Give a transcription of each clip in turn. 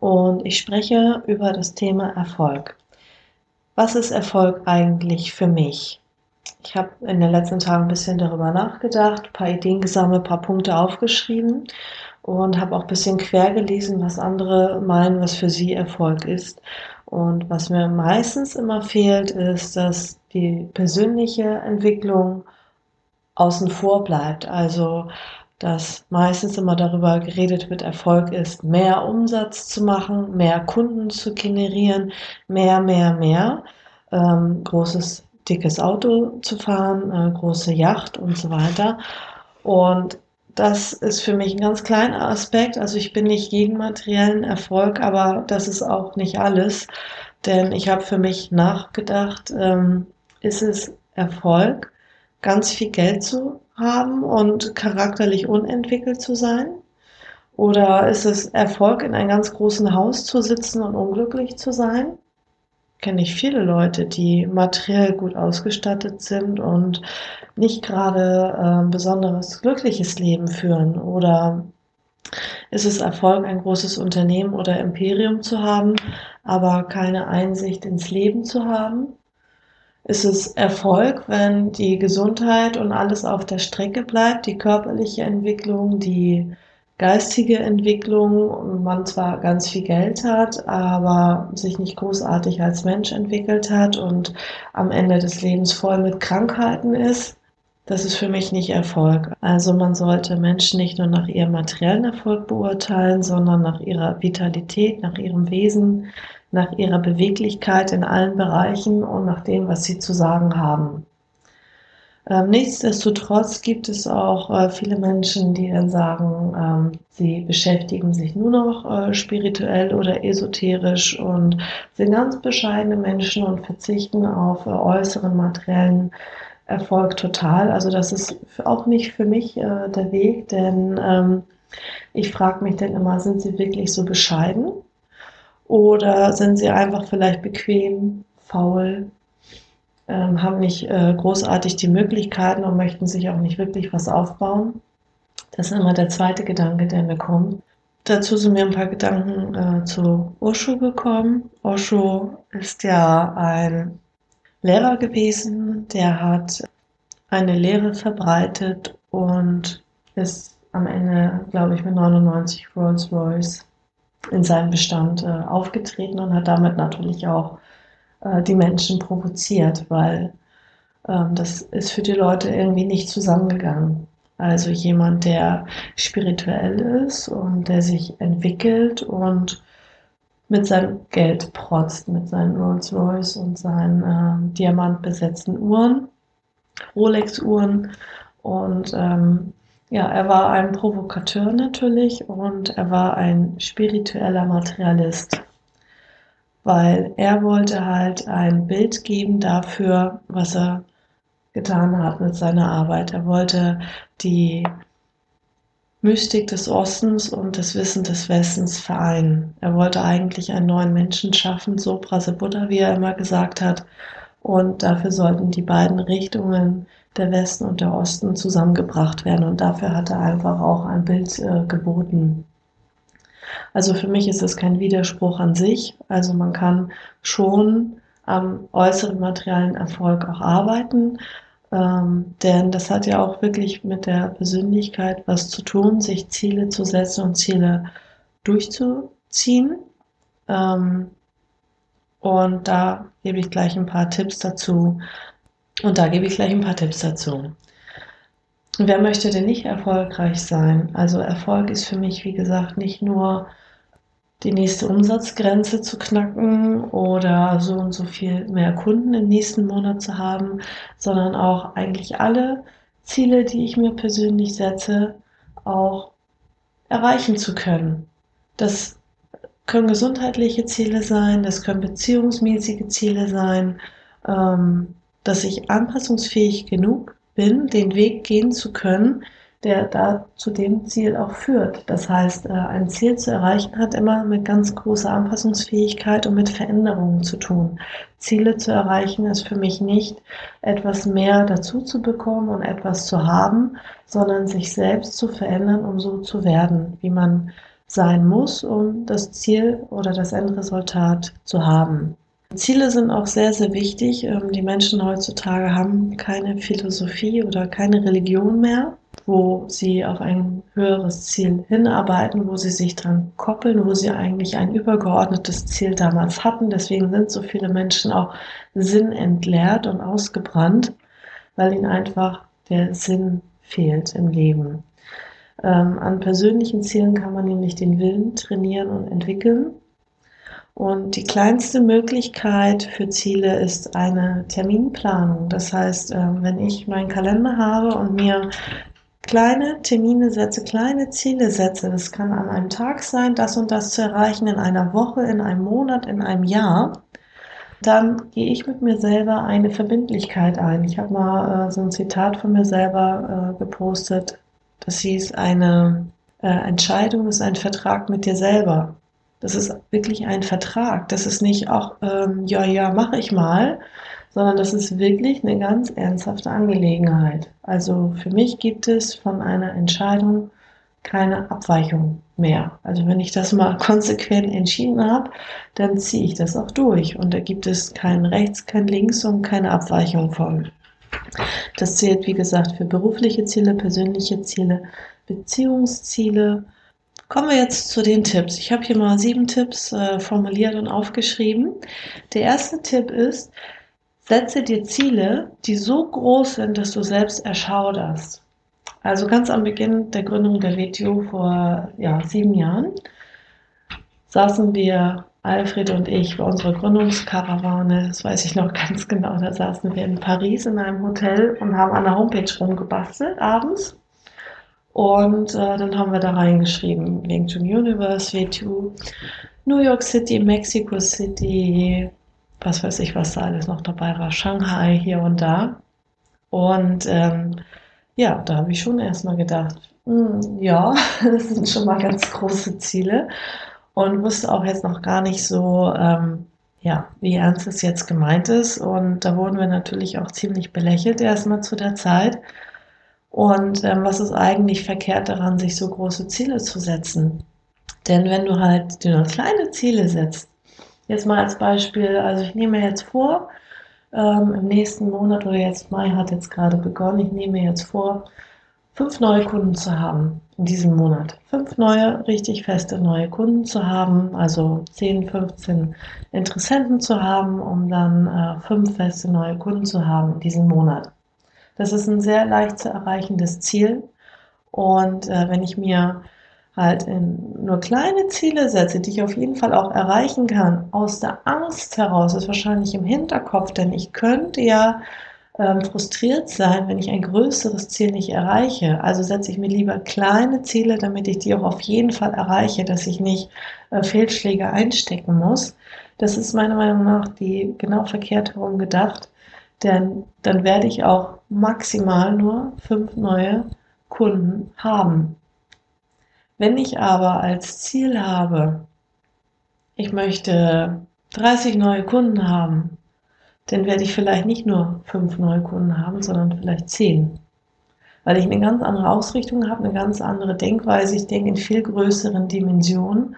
und ich spreche über das Thema Erfolg. Was ist Erfolg eigentlich für mich? Ich habe in den letzten Tagen ein bisschen darüber nachgedacht, ein paar Ideen gesammelt, ein paar Punkte aufgeschrieben und habe auch ein bisschen quer gelesen, was andere meinen, was für sie Erfolg ist. Und was mir meistens immer fehlt, ist, dass die persönliche Entwicklung außen vor bleibt. Also dass meistens immer darüber geredet wird, Erfolg ist, mehr Umsatz zu machen, mehr Kunden zu generieren, mehr, mehr, mehr, ähm, großes, dickes Auto zu fahren, äh, große Yacht und so weiter. Und das ist für mich ein ganz kleiner Aspekt. Also ich bin nicht gegen materiellen Erfolg, aber das ist auch nicht alles. Denn ich habe für mich nachgedacht, ähm, ist es Erfolg, ganz viel Geld zu haben und charakterlich unentwickelt zu sein? Oder ist es Erfolg, in einem ganz großen Haus zu sitzen und unglücklich zu sein? Kenne ich viele Leute, die materiell gut ausgestattet sind und nicht gerade ein äh, besonderes glückliches Leben führen. Oder ist es Erfolg, ein großes Unternehmen oder Imperium zu haben, aber keine Einsicht ins Leben zu haben? Ist es Erfolg, wenn die Gesundheit und alles auf der Strecke bleibt, die körperliche Entwicklung, die geistige Entwicklung man zwar ganz viel Geld hat, aber sich nicht großartig als Mensch entwickelt hat und am Ende des Lebens voll mit Krankheiten ist. Das ist für mich nicht Erfolg. Also man sollte Menschen nicht nur nach ihrem materiellen Erfolg beurteilen, sondern nach ihrer Vitalität, nach ihrem Wesen, nach ihrer Beweglichkeit in allen Bereichen und nach dem, was sie zu sagen haben. Ähm, nichtsdestotrotz gibt es auch äh, viele Menschen, die dann sagen, ähm, sie beschäftigen sich nur noch äh, spirituell oder esoterisch und sind ganz bescheidene Menschen und verzichten auf äh, äußeren materiellen Erfolg total. Also das ist auch nicht für mich der Weg, denn ähm, ich frage mich dann immer, sind sie wirklich so bescheiden? Oder sind sie einfach vielleicht bequem, faul, ähm, haben nicht äh, großartig die Möglichkeiten und möchten sich auch nicht wirklich was aufbauen? Das ist immer der zweite Gedanke, der mir kommt. Dazu sind mir ein paar Gedanken äh, zu Osho gekommen. Osho ist ja ein Lehrer gewesen, der hat eine Lehre verbreitet und ist am Ende, glaube ich, mit 99 Rolls Royce in seinem Bestand äh, aufgetreten und hat damit natürlich auch äh, die Menschen provoziert, weil ähm, das ist für die Leute irgendwie nicht zusammengegangen. Also jemand, der spirituell ist und der sich entwickelt und mit seinem Geld protzt, mit seinen Rolls Royce und seinen äh, diamantbesetzten Uhren, Rolex-Uhren und ähm, ja, er war ein Provokateur natürlich und er war ein spiritueller Materialist, weil er wollte halt ein Bild geben dafür, was er getan hat mit seiner Arbeit. Er wollte die Mystik des Ostens und das Wissen des Westens vereinen. Er wollte eigentlich einen neuen Menschen schaffen, so Buddha, wie er immer gesagt hat. Und dafür sollten die beiden Richtungen der Westen und der Osten zusammengebracht werden. Und dafür hat er einfach auch ein Bild äh, geboten. Also für mich ist es kein Widerspruch an sich. Also man kann schon am äußeren materiellen Erfolg auch arbeiten. Ähm, denn das hat ja auch wirklich mit der Persönlichkeit was zu tun, sich Ziele zu setzen und Ziele durchzuziehen. Ähm, und da gebe ich gleich ein paar Tipps dazu, und da gebe ich gleich ein paar Tipps dazu. Wer möchte denn nicht erfolgreich sein? Also Erfolg ist für mich, wie gesagt, nicht nur die nächste Umsatzgrenze zu knacken oder so und so viel mehr Kunden im nächsten Monat zu haben, sondern auch eigentlich alle Ziele, die ich mir persönlich setze, auch erreichen zu können. Das können gesundheitliche Ziele sein, das können beziehungsmäßige Ziele sein, ähm, dass ich anpassungsfähig genug bin, den Weg gehen zu können, der da zu dem Ziel auch führt. Das heißt, äh, ein Ziel zu erreichen hat immer mit ganz großer Anpassungsfähigkeit und mit Veränderungen zu tun. Ziele zu erreichen ist für mich nicht etwas mehr dazu zu bekommen und etwas zu haben, sondern sich selbst zu verändern, um so zu werden, wie man sein muss, um das Ziel oder das Endresultat zu haben. Ziele sind auch sehr, sehr wichtig. Ähm, die Menschen heutzutage haben keine Philosophie oder keine Religion mehr wo sie auf ein höheres Ziel hinarbeiten, wo sie sich dran koppeln, wo sie eigentlich ein übergeordnetes Ziel damals hatten. Deswegen sind so viele Menschen auch sinnentleert und ausgebrannt, weil ihnen einfach der Sinn fehlt im Leben. Ähm, an persönlichen Zielen kann man nämlich den Willen trainieren und entwickeln. Und die kleinste Möglichkeit für Ziele ist eine Terminplanung. Das heißt, ähm, wenn ich meinen Kalender habe und mir kleine Termine setze, kleine Ziele setze. Das kann an einem Tag sein, das und das zu erreichen, in einer Woche, in einem Monat, in einem Jahr. Dann gehe ich mit mir selber eine Verbindlichkeit ein. Ich habe mal äh, so ein Zitat von mir selber äh, gepostet. Das hieß, eine äh, Entscheidung ist ein Vertrag mit dir selber. Das ist wirklich ein Vertrag. Das ist nicht auch, ähm, ja, ja, mache ich mal, sondern das ist wirklich eine ganz ernsthafte Angelegenheit. Also für mich gibt es von einer Entscheidung keine Abweichung mehr. Also wenn ich das mal konsequent entschieden habe, dann ziehe ich das auch durch. Und da gibt es kein Rechts, kein Links und keine Abweichung von. Das zählt, wie gesagt, für berufliche Ziele, persönliche Ziele, Beziehungsziele. Kommen wir jetzt zu den Tipps. Ich habe hier mal sieben Tipps äh, formuliert und aufgeschrieben. Der erste Tipp ist, Setze dir Ziele, die so groß sind, dass du selbst erschauderst. Also ganz am Beginn der Gründung der WTO vor ja, sieben Jahren saßen wir, Alfred und ich, bei unserer Gründungskarawane, das weiß ich noch ganz genau, da saßen wir in Paris in einem Hotel und haben an der Homepage rumgebastelt abends. Und äh, dann haben wir da reingeschrieben, LinkedIn Universe, WTO, New York City, Mexico City, was weiß ich, was da alles noch dabei war, Shanghai hier und da. Und ähm, ja, da habe ich schon erstmal gedacht, mh, hm, ja, das sind schon mal ganz große Ziele und wusste auch jetzt noch gar nicht so, ähm, ja, wie ernst es jetzt gemeint ist. Und da wurden wir natürlich auch ziemlich belächelt erstmal zu der Zeit. Und ähm, was ist eigentlich verkehrt daran, sich so große Ziele zu setzen? Denn wenn du halt dir nur kleine Ziele setzt, Jetzt mal als Beispiel, also ich nehme mir jetzt vor, ähm, im nächsten Monat oder jetzt Mai hat jetzt gerade begonnen, ich nehme mir jetzt vor, fünf neue Kunden zu haben in diesem Monat. Fünf neue, richtig feste neue Kunden zu haben, also 10, 15 Interessenten zu haben, um dann äh, fünf feste neue Kunden zu haben in diesem Monat. Das ist ein sehr leicht zu erreichendes Ziel. Und äh, wenn ich mir halt nur kleine Ziele setze, die ich auf jeden Fall auch erreichen kann, aus der Angst heraus, ist wahrscheinlich im Hinterkopf, denn ich könnte ja ähm, frustriert sein, wenn ich ein größeres Ziel nicht erreiche. Also setze ich mir lieber kleine Ziele, damit ich die auch auf jeden Fall erreiche, dass ich nicht äh, Fehlschläge einstecken muss. Das ist meiner Meinung nach die genau verkehrt herum gedacht, denn dann werde ich auch maximal nur fünf neue Kunden haben. Wenn ich aber als Ziel habe, ich möchte 30 neue Kunden haben, dann werde ich vielleicht nicht nur fünf neue Kunden haben, sondern vielleicht zehn. Weil ich eine ganz andere Ausrichtung habe, eine ganz andere Denkweise. Ich denke in viel größeren Dimensionen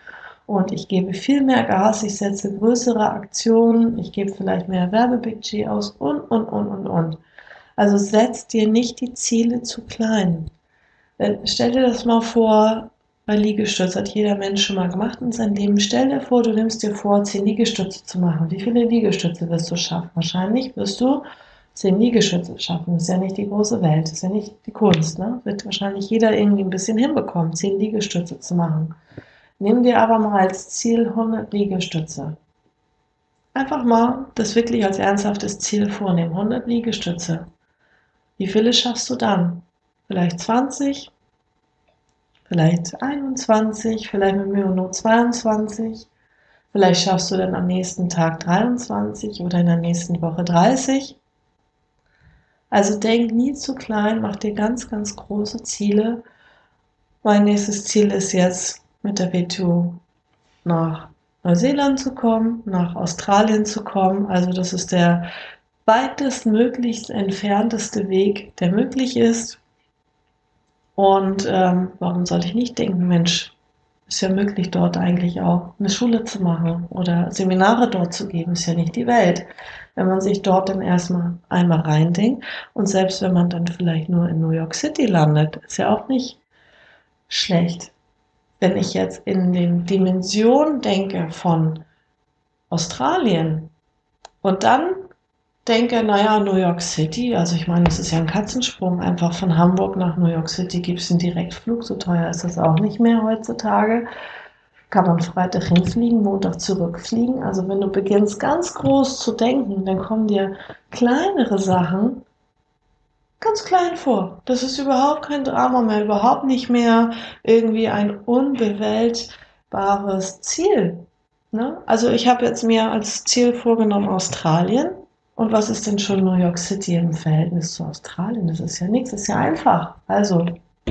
und ich gebe viel mehr Gas, ich setze größere Aktionen, ich gebe vielleicht mehr Werbebudget aus und, und, und, und, und. Also setz dir nicht die Ziele zu klein. Stell dir das mal vor, bei Liegestütz hat jeder Mensch schon mal gemacht in seinem Leben. Stell dir vor, du nimmst dir vor, zehn Liegestütze zu machen. Wie viele Liegestütze wirst du schaffen? Wahrscheinlich wirst du zehn Liegestütze schaffen. Das ist ja nicht die große Welt, das ist ja nicht die Kunst. Ne? Wird wahrscheinlich jeder irgendwie ein bisschen hinbekommen, zehn Liegestütze zu machen. Nimm dir aber mal als Ziel 100 Liegestütze. Einfach mal das wirklich als ernsthaftes Ziel vornehmen. 100 Liegestütze. Wie viele schaffst du dann? Vielleicht 20, vielleicht 21, vielleicht mit mir nur 22. Vielleicht schaffst du dann am nächsten Tag 23 oder in der nächsten Woche 30. Also denk nie zu klein, mach dir ganz, ganz große Ziele. Mein nächstes Ziel ist jetzt mit der W2 nach Neuseeland zu kommen, nach Australien zu kommen. Also das ist der weitest möglichst entfernteste Weg, der möglich ist. Und ähm, warum soll ich nicht denken, Mensch, ist ja möglich, dort eigentlich auch eine Schule zu machen oder Seminare dort zu geben, ist ja nicht die Welt. Wenn man sich dort dann erstmal einmal reindenkt und selbst wenn man dann vielleicht nur in New York City landet, ist ja auch nicht schlecht. Wenn ich jetzt in den Dimensionen denke von Australien und dann denke, naja, New York City, also ich meine, es ist ja ein Katzensprung, einfach von Hamburg nach New York City gibt es einen Direktflug, so teuer ist das auch nicht mehr heutzutage. Kann man Freitag hinfliegen, Montag zurückfliegen. Also wenn du beginnst ganz groß zu denken, dann kommen dir kleinere Sachen ganz klein vor. Das ist überhaupt kein Drama mehr, überhaupt nicht mehr irgendwie ein unbewältbares Ziel. Ne? Also ich habe jetzt mir als Ziel vorgenommen Australien. Und was ist denn schon New York City im Verhältnis zu Australien? Das ist ja nichts, das ist ja einfach. Also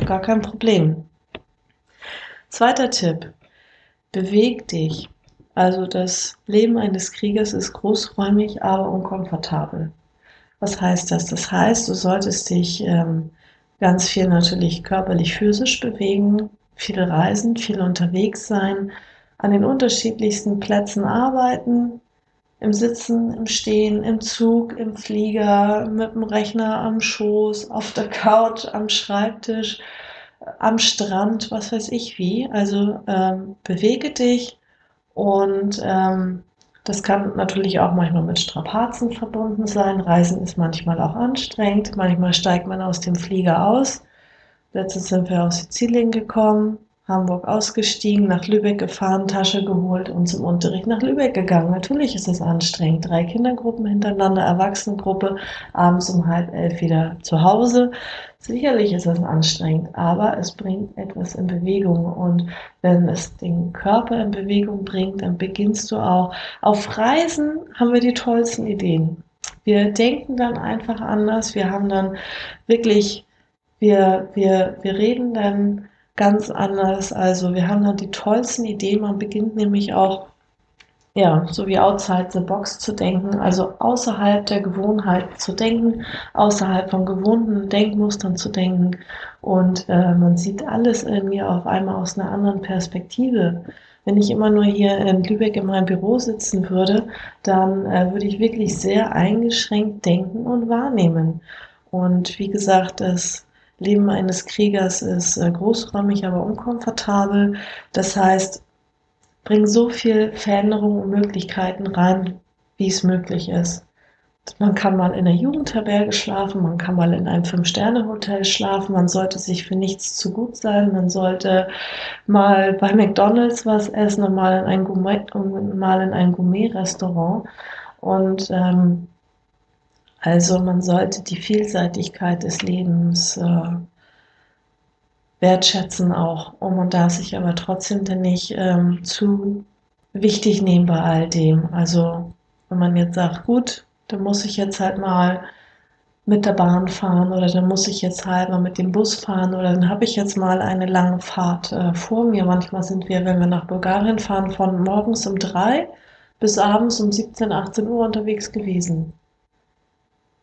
gar kein Problem. Zweiter Tipp. Beweg dich. Also das Leben eines Kriegers ist großräumig, aber unkomfortabel. Was heißt das? Das heißt, du solltest dich ähm, ganz viel natürlich körperlich, physisch bewegen, viel reisen, viel unterwegs sein, an den unterschiedlichsten Plätzen arbeiten, im Sitzen, im Stehen, im Zug, im Flieger, mit dem Rechner am Schoß, auf der Couch, am Schreibtisch, am Strand, was weiß ich wie. Also ähm, bewege dich und ähm, das kann natürlich auch manchmal mit Strapazen verbunden sein. Reisen ist manchmal auch anstrengend. Manchmal steigt man aus dem Flieger aus. Letztens sind wir aus Sizilien gekommen. Hamburg ausgestiegen, nach Lübeck gefahren, Tasche geholt und zum Unterricht nach Lübeck gegangen. Natürlich ist es anstrengend. Drei Kindergruppen hintereinander, Erwachsenengruppe, abends um halb elf wieder zu Hause. Sicherlich ist es anstrengend, aber es bringt etwas in Bewegung. Und wenn es den Körper in Bewegung bringt, dann beginnst du auch. Auf Reisen haben wir die tollsten Ideen. Wir denken dann einfach anders. Wir haben dann wirklich, wir, wir, wir reden dann ganz anders. Also wir haben dann die tollsten Ideen. Man beginnt nämlich auch, ja, so wie outside the box zu denken, also außerhalb der Gewohnheit zu denken, außerhalb von gewohnten Denkmustern zu denken. Und äh, man sieht alles mir auf einmal aus einer anderen Perspektive. Wenn ich immer nur hier in Lübeck in meinem Büro sitzen würde, dann äh, würde ich wirklich sehr eingeschränkt denken und wahrnehmen. Und wie gesagt, das Leben eines Kriegers ist äh, großräumig, aber unkomfortabel. Das heißt, bring so viel Veränderungen und Möglichkeiten rein, wie es möglich ist. Man kann mal in der Jugendherberge schlafen, man kann mal in einem Fünf-Sterne-Hotel schlafen, man sollte sich für nichts zu gut sein, man sollte mal bei McDonalds was essen und mal in ein Gourmet, Gourmet-Restaurant. Und ähm, also man sollte die Vielseitigkeit des Lebens äh, wertschätzen auch. Und man darf sich aber trotzdem dann nicht ähm, zu wichtig nehmen bei all dem. Also wenn man jetzt sagt, gut, dann muss ich jetzt halt mal mit der Bahn fahren oder dann muss ich jetzt halt mal mit dem Bus fahren oder dann habe ich jetzt mal eine lange Fahrt äh, vor mir. Manchmal sind wir, wenn wir nach Bulgarien fahren, von morgens um drei bis abends um 17, 18 Uhr unterwegs gewesen.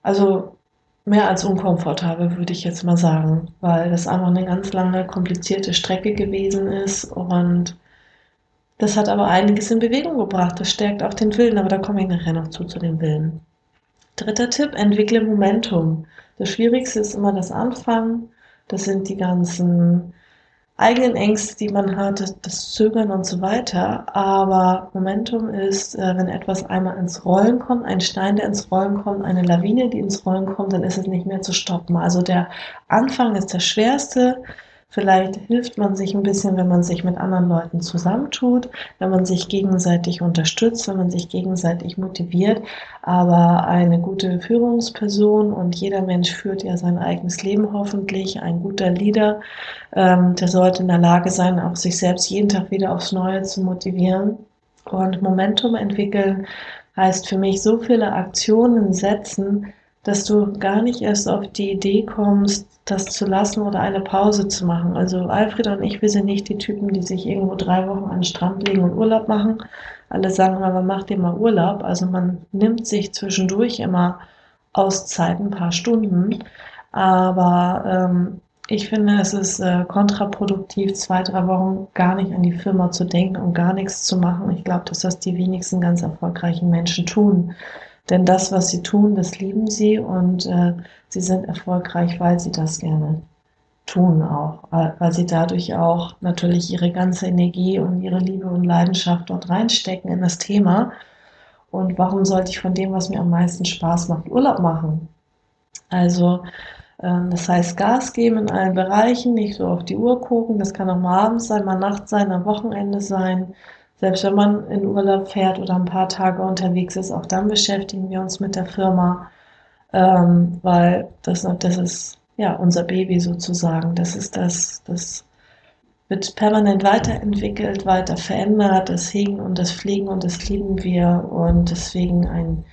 Also mehr als unkomfortabel, würde ich jetzt mal sagen, weil das einfach eine ganz lange, komplizierte Strecke gewesen ist und das hat aber einiges in Bewegung gebracht. Das stärkt auch den Willen, aber da komme ich nachher noch zu, zu dem Willen. Dritter Tipp, entwickle Momentum. Das Schwierigste ist immer das Anfangen. Das sind die ganzen eigenen Ängste, die man hat, das Zögern und so weiter. Aber Momentum ist, äh, wenn etwas einmal ins Rollen kommt, ein Stein, der ins Rollen kommt, eine Lawine, die ins Rollen kommt, dann ist es nicht mehr zu stoppen. Also der Anfang ist der schwerste. Vielleicht hilft man sich ein bisschen, wenn man sich mit anderen Leuten zusammentut, wenn man sich gegenseitig unterstützt, wenn man sich gegenseitig motiviert. Aber eine gute Führungsperson und jeder Mensch führt ja sein eigenes Leben hoffentlich. Ein guter Leader, ähm, der sollte in der Lage sein, auch sich selbst jeden Tag wieder aufs Neue zu motivieren Und Momentum entwickeln heißt für mich so viele Aktionen setzen, dass du gar nicht erst auf die Idee kommst, das zu lassen oder eine Pause zu machen. Also Alfred und ich, wir sind nicht die Typen, die sich irgendwo drei Wochen an den Strand legen und Urlaub machen. Alle sagen aber, mach dir mal Urlaub. Also man nimmt sich zwischendurch immer Auszeiten, ein paar Stunden. Aber ähm, ich finde, es ist äh, kontraproduktiv, zwei, drei Wochen gar nicht an die Firma zu denken und gar nichts zu machen. Ich glaube, dass das die wenigsten ganz erfolgreichen Menschen tun. Denn das, was sie tun, das lieben sie und äh, sie sind erfolgreich, weil sie das gerne tun auch, weil sie dadurch auch natürlich ihre ganze Energie und ihre Liebe und Leidenschaft dort reinstecken in das Thema. Und warum sollte ich von dem, was mir am meisten Spaß macht, Urlaub machen? Also, ähm, das heißt, Gas geben in allen Bereichen, nicht so auf die Uhr gucken. Das kann auch mal abends sein, mal nachts sein, am Wochenende sein. Selbst wenn man in Urlaub fährt oder ein paar Tage unterwegs ist, auch dann beschäftigen wir uns mit der Firma, ähm, weil das, das ist ja unser Baby sozusagen. Das ist das, das wird permanent weiterentwickelt, weiter verändert. Das Hegen und das Pflegen und das lieben wir und deswegen ein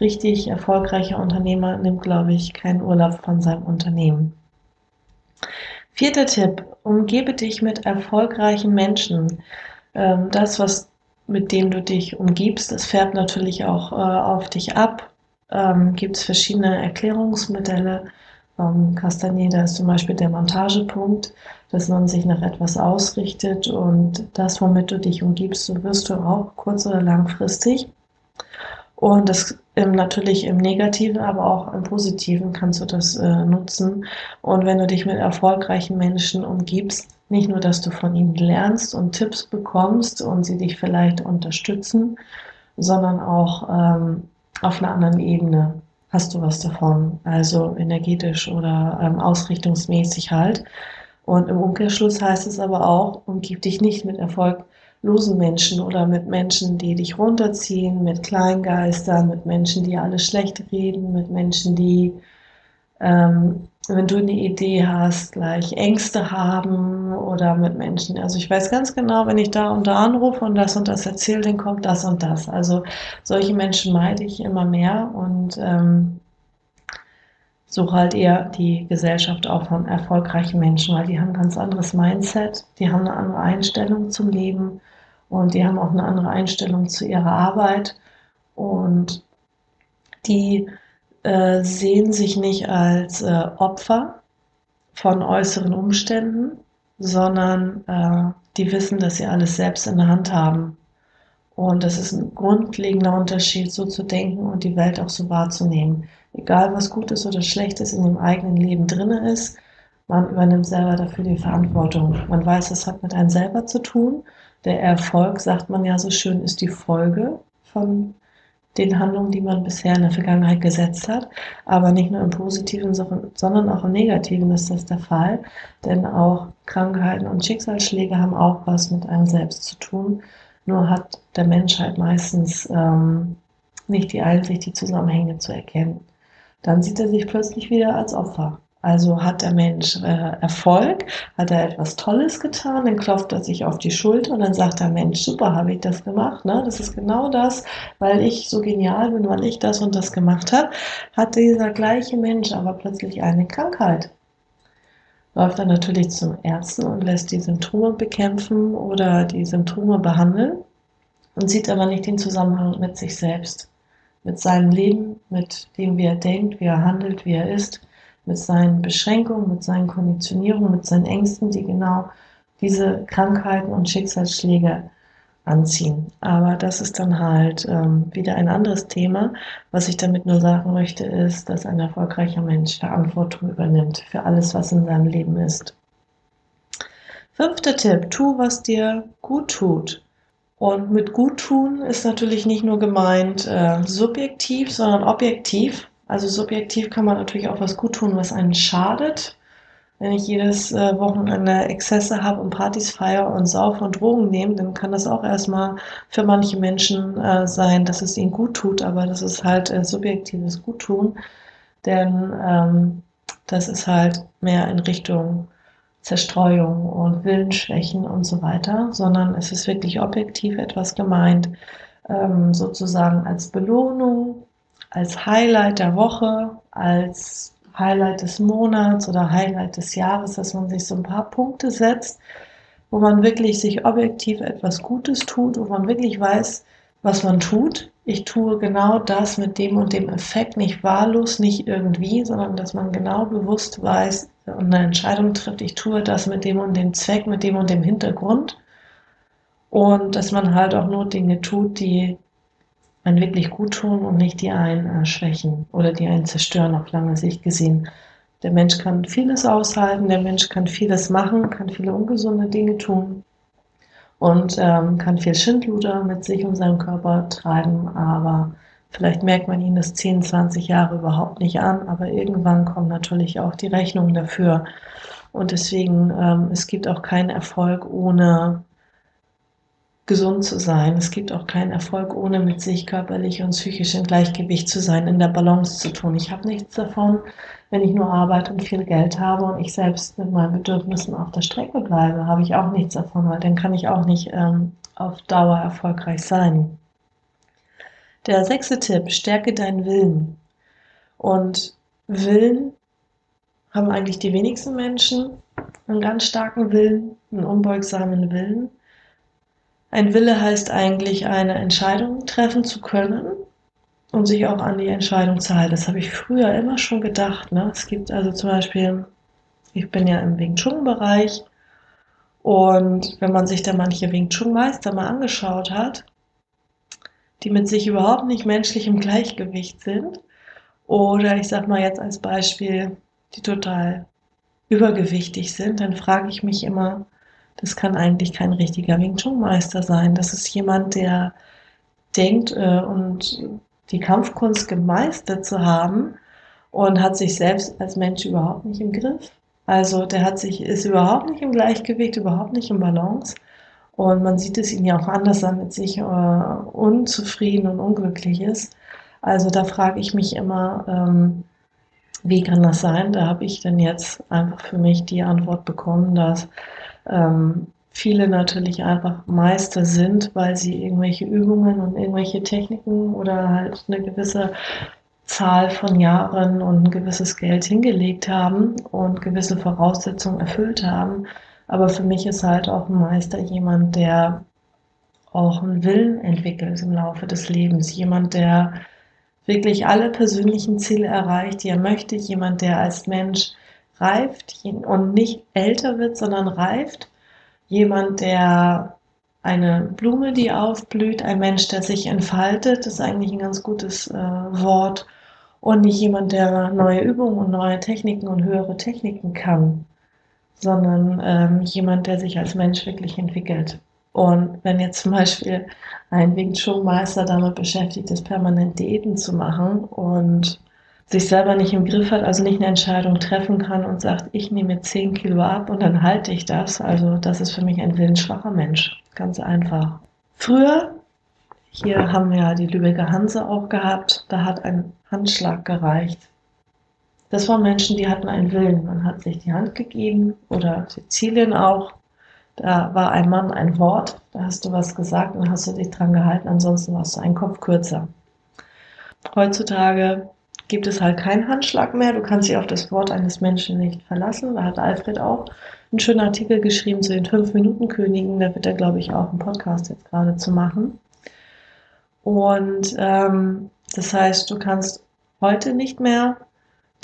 richtig erfolgreicher Unternehmer nimmt, glaube ich, keinen Urlaub von seinem Unternehmen. Vierter Tipp, umgebe dich mit erfolgreichen Menschen ähm, das, was mit dem du dich umgibst, das fährt natürlich auch äh, auf dich ab. Ähm, Gibt es verschiedene Erklärungsmodelle. Ähm, Castaneda ist zum Beispiel der Montagepunkt, dass man sich nach etwas ausrichtet und das, womit du dich umgibst, so wirst du auch kurz- oder langfristig. Und das ähm, natürlich im Negativen, aber auch im Positiven kannst du das äh, nutzen. Und wenn du dich mit erfolgreichen Menschen umgibst, nicht nur, dass du von ihnen lernst und Tipps bekommst und sie dich vielleicht unterstützen, sondern auch ähm, auf einer anderen Ebene hast du was davon, also energetisch oder ähm, ausrichtungsmäßig halt. Und im Umkehrschluss heißt es aber auch, umgib dich nicht mit erfolglosen Menschen oder mit Menschen, die dich runterziehen, mit Kleingeistern, mit Menschen, die alles schlecht reden, mit Menschen, die ähm, wenn du eine Idee hast, gleich Ängste haben oder mit Menschen. Also ich weiß ganz genau, wenn ich da und da anrufe und das und das erzähle, dann kommt das und das. Also solche Menschen meide ich immer mehr und ähm, suche halt eher die Gesellschaft auch von erfolgreichen Menschen, weil die haben ein ganz anderes Mindset, die haben eine andere Einstellung zum Leben und die haben auch eine andere Einstellung zu ihrer Arbeit und die äh, sehen sich nicht als äh, Opfer von äußeren Umständen, sondern äh, die wissen, dass sie alles selbst in der Hand haben. Und das ist ein grundlegender Unterschied, so zu denken und die Welt auch so wahrzunehmen. Egal, was Gutes oder Schlechtes in dem eigenen Leben drin ist, man übernimmt selber dafür die Verantwortung. Man weiß, es hat mit einem selber zu tun. Der Erfolg, sagt man ja so schön, ist die Folge von den Handlungen, die man bisher in der Vergangenheit gesetzt hat. Aber nicht nur im Positiven, sondern auch im Negativen ist das der Fall. Denn auch Krankheiten und Schicksalsschläge haben auch was mit einem selbst zu tun. Nur hat der Mensch halt meistens ähm, nicht die Einsicht, die Zusammenhänge zu erkennen. Dann sieht er sich plötzlich wieder als Opfer. Also hat der Mensch äh, Erfolg, hat er etwas Tolles getan, dann klopft er sich auf die Schulter und dann sagt der Mensch, super, habe ich das gemacht, ne? Das ist genau das, weil ich so genial bin, weil ich das und das gemacht habe, hat dieser gleiche Mensch aber plötzlich eine Krankheit. Läuft dann natürlich zum Ärzten und lässt die Symptome bekämpfen oder die Symptome behandeln und sieht aber nicht den Zusammenhang mit sich selbst, mit seinem Leben, mit dem, wie er denkt, wie er handelt, wie er ist mit seinen Beschränkungen, mit seinen Konditionierungen, mit seinen Ängsten, die genau diese Krankheiten und Schicksalsschläge anziehen. Aber das ist dann halt ähm, wieder ein anderes Thema. Was ich damit nur sagen möchte, ist, dass ein erfolgreicher Mensch Verantwortung übernimmt für alles, was in seinem Leben ist. Fünfter Tipp, tu, was dir gut tut. Und mit gut tun ist natürlich nicht nur gemeint äh, subjektiv, sondern objektiv. Also subjektiv kann man natürlich auch was gut tun, was einen schadet. Wenn ich jedes äh, Wochenende Exzesse habe und Partys feiere und saufe und Drogen nehme, dann kann das auch erstmal für manche Menschen äh, sein, dass es ihnen gut tut, aber das ist halt äh, subjektives Guttun, denn ähm, das ist halt mehr in Richtung Zerstreuung und Willensschwächen und so weiter, sondern es ist wirklich objektiv etwas gemeint, ähm, sozusagen als Belohnung, als Highlight der Woche, als Highlight des Monats oder Highlight des Jahres, dass man sich so ein paar Punkte setzt, wo man wirklich sich objektiv etwas Gutes tut, wo man wirklich weiß, was man tut. Ich tue genau das mit dem und dem Effekt, nicht wahllos, nicht irgendwie, sondern dass man genau bewusst weiß und eine Entscheidung trifft, ich tue das mit dem und dem Zweck, mit dem und dem Hintergrund. Und dass man halt auch nur Dinge tut, die einen wirklich gut tun und nicht die einen äh, schwächen oder die einen zerstören auf lange Sicht gesehen. Der Mensch kann vieles aushalten, der Mensch kann vieles machen, kann viele ungesunde Dinge tun und ähm, kann viel Schindluder mit sich und seinem Körper treiben, aber vielleicht merkt man ihn das 10, 20 Jahre überhaupt nicht an, aber irgendwann kommen natürlich auch die Rechnungen dafür. Und deswegen, ähm, es gibt auch keinen Erfolg ohne gesund zu sein. Es gibt auch keinen Erfolg, ohne mit sich körperlich und psychisch im Gleichgewicht zu sein, in der Balance zu tun. Ich habe nichts davon, wenn ich nur Arbeit und viel Geld habe und ich selbst mit meinen Bedürfnissen auf der Strecke bleibe, habe ich auch nichts davon, weil dann kann ich auch nicht ähm, auf Dauer erfolgreich sein. Der sechste Tipp, stärke deinen Willen. Und Willen haben eigentlich die wenigsten Menschen einen ganz starken Willen, einen unbeugsamen Willen. Ein Wille heißt eigentlich, eine Entscheidung treffen zu können und sich auch an die Entscheidung zu halten. Das habe ich früher immer schon gedacht. Ne? Es gibt also zum Beispiel, ich bin ja im Wing Chun-Bereich und wenn man sich da manche Wing Chun-Meister mal angeschaut hat, die mit sich überhaupt nicht menschlich im Gleichgewicht sind, oder ich sag mal jetzt als Beispiel, die total übergewichtig sind, dann frage ich mich immer, das kann eigentlich kein richtiger Wing Chun Meister sein. Das ist jemand, der denkt äh, und die Kampfkunst gemeistert zu haben und hat sich selbst als Mensch überhaupt nicht im Griff. Also der hat sich, ist überhaupt nicht im Gleichgewicht, überhaupt nicht im Balance. Und man sieht es ihn ja auch anders an mit sich äh, unzufrieden und unglücklich ist. Also da frage ich mich immer, ähm, wie kann das sein? Da habe ich dann jetzt einfach für mich die Antwort bekommen, dass ähm, viele natürlich einfach Meister sind, weil sie irgendwelche Übungen und irgendwelche Techniken oder halt eine gewisse Zahl von Jahren und ein gewisses Geld hingelegt haben und gewisse Voraussetzungen erfüllt haben. Aber für mich ist halt auch ein Meister jemand, der auch einen Willen entwickelt im Laufe des Lebens. Jemand, der wirklich alle persönlichen Ziele erreicht, die er möchte. Jemand, der als Mensch reift und nicht älter wird, sondern reift. Jemand, der eine Blume, die aufblüht, ein Mensch, der sich entfaltet, ist eigentlich ein ganz gutes äh, Wort. Und nicht jemand, der neue Übungen und neue Techniken und höhere Techniken kann, sondern ähm, jemand, der sich als Mensch wirklich entwickelt. Und wenn jetzt zum Beispiel ein Wing Chun Meister damit beschäftigt ist, permanent Diäten zu machen und sich selber nicht im Griff hat, also nicht eine Entscheidung treffen kann und sagt, ich nehme 10 Kilo ab und dann halte ich das. Also das ist für mich ein willensschwacher Mensch. Ganz einfach. Früher, hier haben wir ja die Lübecker Hanse auch gehabt, da hat ein Handschlag gereicht. Das waren Menschen, die hatten einen Willen. Man hat sich die Hand gegeben oder Sizilien auch. Da war ein Mann ein Wort, da hast du was gesagt und hast du dich dran gehalten, ansonsten warst du ein Kopf kürzer. Heutzutage gibt es halt keinen Handschlag mehr. Du kannst dich auf das Wort eines Menschen nicht verlassen. Da hat Alfred auch einen schönen Artikel geschrieben zu den Fünf-Minuten-Königen. Da wird er, glaube ich, auch einen Podcast jetzt gerade zu machen. Und ähm, das heißt, du kannst heute nicht mehr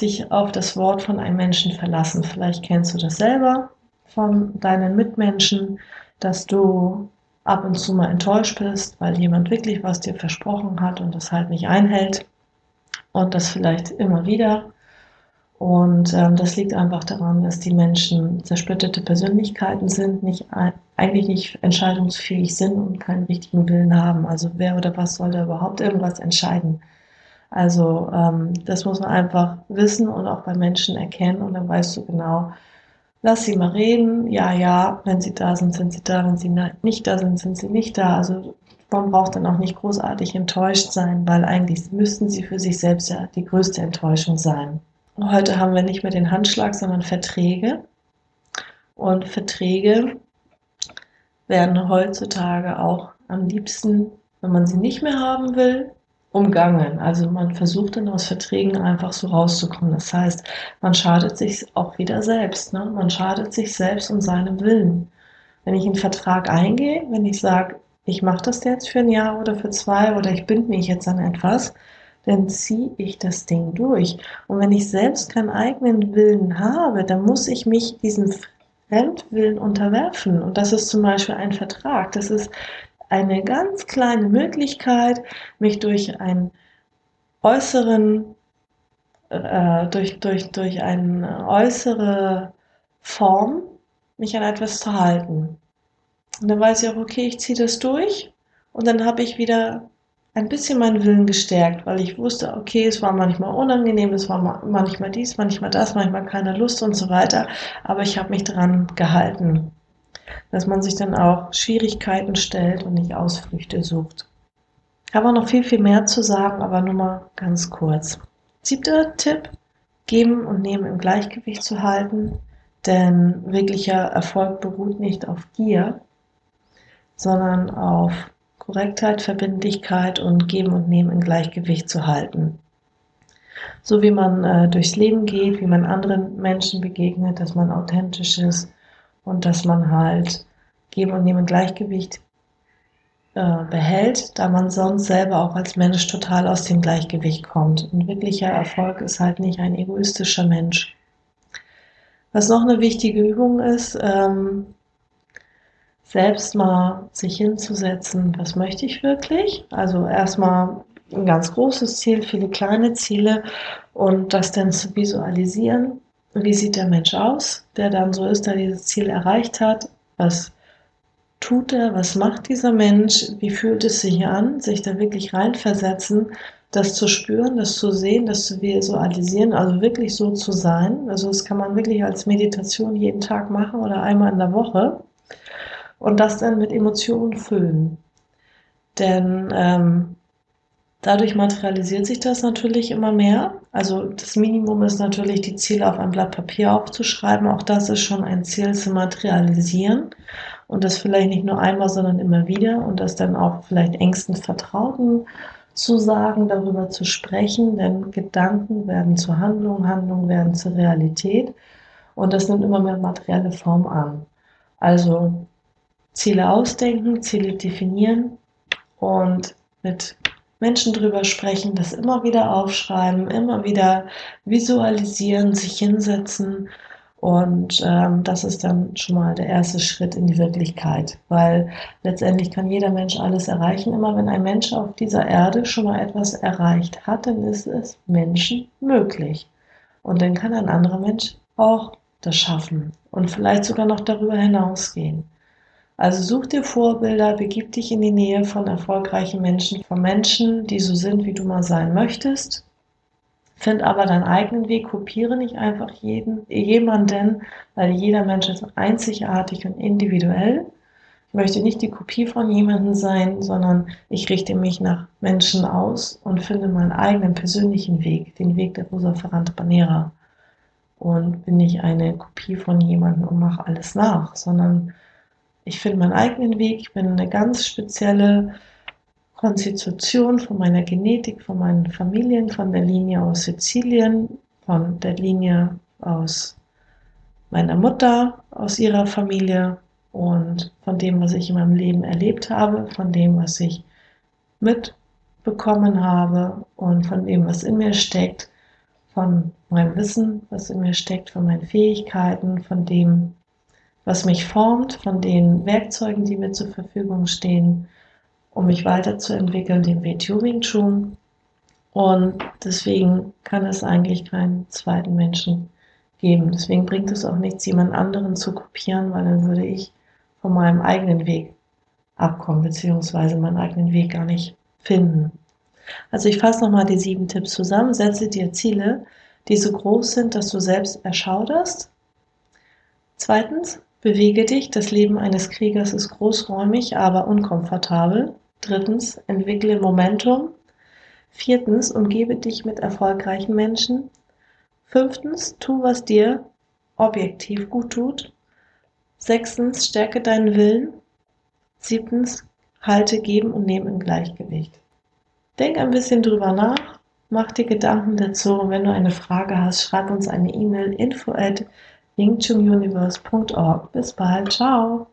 dich auf das Wort von einem Menschen verlassen. Vielleicht kennst du das selber von deinen Mitmenschen, dass du ab und zu mal enttäuscht bist, weil jemand wirklich was dir versprochen hat und das halt nicht einhält und das vielleicht immer wieder. Und ähm, das liegt einfach daran, dass die Menschen zersplitterte Persönlichkeiten sind, nicht eigentlich nicht entscheidungsfähig sind und keinen richtigen Willen haben. Also wer oder was soll da überhaupt irgendwas entscheiden? Also ähm, das muss man einfach wissen und auch bei Menschen erkennen und dann weißt du genau, lass sie mal reden, ja, ja, wenn sie da sind, sind sie da, wenn sie nicht da sind, sind sie nicht da. Also man braucht dann auch nicht großartig enttäuscht sein, weil eigentlich müssten sie für sich selbst ja die größte Enttäuschung sein. Heute haben wir nicht mehr den Handschlag, sondern Verträge. Und Verträge werden heutzutage auch am liebsten, wenn man sie nicht mehr haben will, umgangen. Also man versucht dann aus Verträgen einfach so rauszukommen. Das heißt, man schadet sich auch wieder selbst. Ne? Man schadet sich selbst und seinem Willen. Wenn ich einen Vertrag eingehe, wenn ich sage, ich mache das jetzt für ein Jahr oder für zwei oder ich binde mich jetzt an etwas, dann ziehe ich das Ding durch. Und wenn ich selbst keinen eigenen Willen habe, dann muss ich mich diesem Fremdwillen unterwerfen. Und das ist zum Beispiel ein Vertrag. Das ist eine ganz kleine Möglichkeit, mich durch einen äußeren, äh, durch, durch, durch eine äußere Form mich an etwas zu halten. Und dann weiß ich auch, okay, ich ziehe das durch und dann habe ich wieder ein bisschen meinen Willen gestärkt, weil ich wusste, okay, es war manchmal unangenehm, es war manchmal dies, manchmal das, manchmal keine Lust und so weiter, aber ich habe mich dran gehalten, dass man sich dann auch Schwierigkeiten stellt und nicht Ausflüchte sucht. Ich habe auch noch viel, viel mehr zu sagen, aber nur mal ganz kurz. Siebter Tipp, geben und nehmen im Gleichgewicht zu halten, denn wirklicher Erfolg beruht nicht auf Gier, sondern auf Korrektheit, Verbindlichkeit und Geben und Nehmen in Gleichgewicht zu halten. So wie man äh, durchs Leben geht, wie man anderen Menschen begegnet, dass man authentisch ist und dass man halt Geben und Nehmen in Gleichgewicht äh, behält, da man sonst selber auch als Mensch total aus dem Gleichgewicht kommt. Und wirklicher Erfolg ist halt nicht ein egoistischer Mensch. Was noch eine wichtige Übung ist, ähm, selbst mal sich hinzusetzen, was möchte ich wirklich? Also erstmal ein ganz großes Ziel, viele kleine Ziele und das dann zu visualisieren. Wie sieht der Mensch aus, der dann so ist, der dieses Ziel erreicht hat? Was tut er? Was macht dieser Mensch? Wie fühlt es sich an? Sich da wirklich reinversetzen, das zu spüren, das zu sehen, das zu visualisieren, also wirklich so zu sein. Also das kann man wirklich als Meditation jeden Tag machen oder einmal in der Woche und das dann mit Emotionen füllen. Denn ähm, dadurch materialisiert sich das natürlich immer mehr. Also das Minimum ist natürlich, die Ziele auf ein Blatt Papier aufzuschreiben. Auch das ist schon ein Ziel zu materialisieren. Und das vielleicht nicht nur einmal, sondern immer wieder. Und das dann auch vielleicht engsten Vertrauten zu sagen, darüber zu sprechen. Denn Gedanken werden zur Handlung, Handlungen werden zur Realität. Und das nimmt immer mehr materielle Form an. Also Ziele ausdenken, Ziele definieren und mit Menschen drüber sprechen, das immer wieder aufschreiben, immer wieder visualisieren, sich hinsetzen und ähm, das ist dann schon mal der erste Schritt in die Wirklichkeit, weil letztendlich kann jeder Mensch alles erreichen. Immer wenn ein Mensch auf dieser Erde schon mal etwas erreicht hat, dann ist es Menschen möglich. Und dann kann ein anderer Mensch auch das schaffen und vielleicht sogar noch darüber hinausgehen. Also such dir Vorbilder, begib dich in die Nähe von erfolgreichen Menschen, von Menschen, die so sind, wie du mal sein möchtest. Find aber deinen eigenen Weg, kopiere nicht einfach jeden, jemanden, weil jeder Mensch ist einzigartig und individuell. Ich möchte nicht die Kopie von jemandem sein, sondern ich richte mich nach Menschen aus und finde meinen eigenen persönlichen Weg, den Weg der Rosa Ferrante Banera. Und bin nicht eine Kopie von jemandem und mache alles nach, sondern ich finde meinen eigenen Weg. Ich bin eine ganz spezielle Konstitution von meiner Genetik, von meinen Familien, von der Linie aus Sizilien, von der Linie aus meiner Mutter, aus ihrer Familie und von dem, was ich in meinem Leben erlebt habe, von dem, was ich mitbekommen habe und von dem, was in mir steckt, von meinem Wissen, was in mir steckt, von meinen Fähigkeiten, von dem, was mich formt, von den Werkzeugen, die mir zur Verfügung stehen, um mich weiterzuentwickeln, den WTO Wing. Und deswegen kann es eigentlich keinen zweiten Menschen geben. Deswegen bringt es auch nichts, jemand anderen zu kopieren, weil dann würde ich von meinem eigenen Weg abkommen, beziehungsweise meinen eigenen Weg gar nicht finden. Also ich fasse nochmal die sieben Tipps zusammen. Setze dir Ziele, die so groß sind, dass du selbst erschauderst. Zweitens, Bewege dich, das Leben eines Kriegers ist großräumig, aber unkomfortabel. Drittens, entwickle Momentum. Viertens, umgebe dich mit erfolgreichen Menschen. Fünftens, tu, was dir objektiv gut tut. Sechstens, stärke deinen Willen. Siebtens, halte Geben und Nehmen im Gleichgewicht. Denk ein bisschen drüber nach, mach dir Gedanken dazu und wenn du eine Frage hast, schreib uns eine E-Mail info at linktouniverse.org. Bis bald, ciao.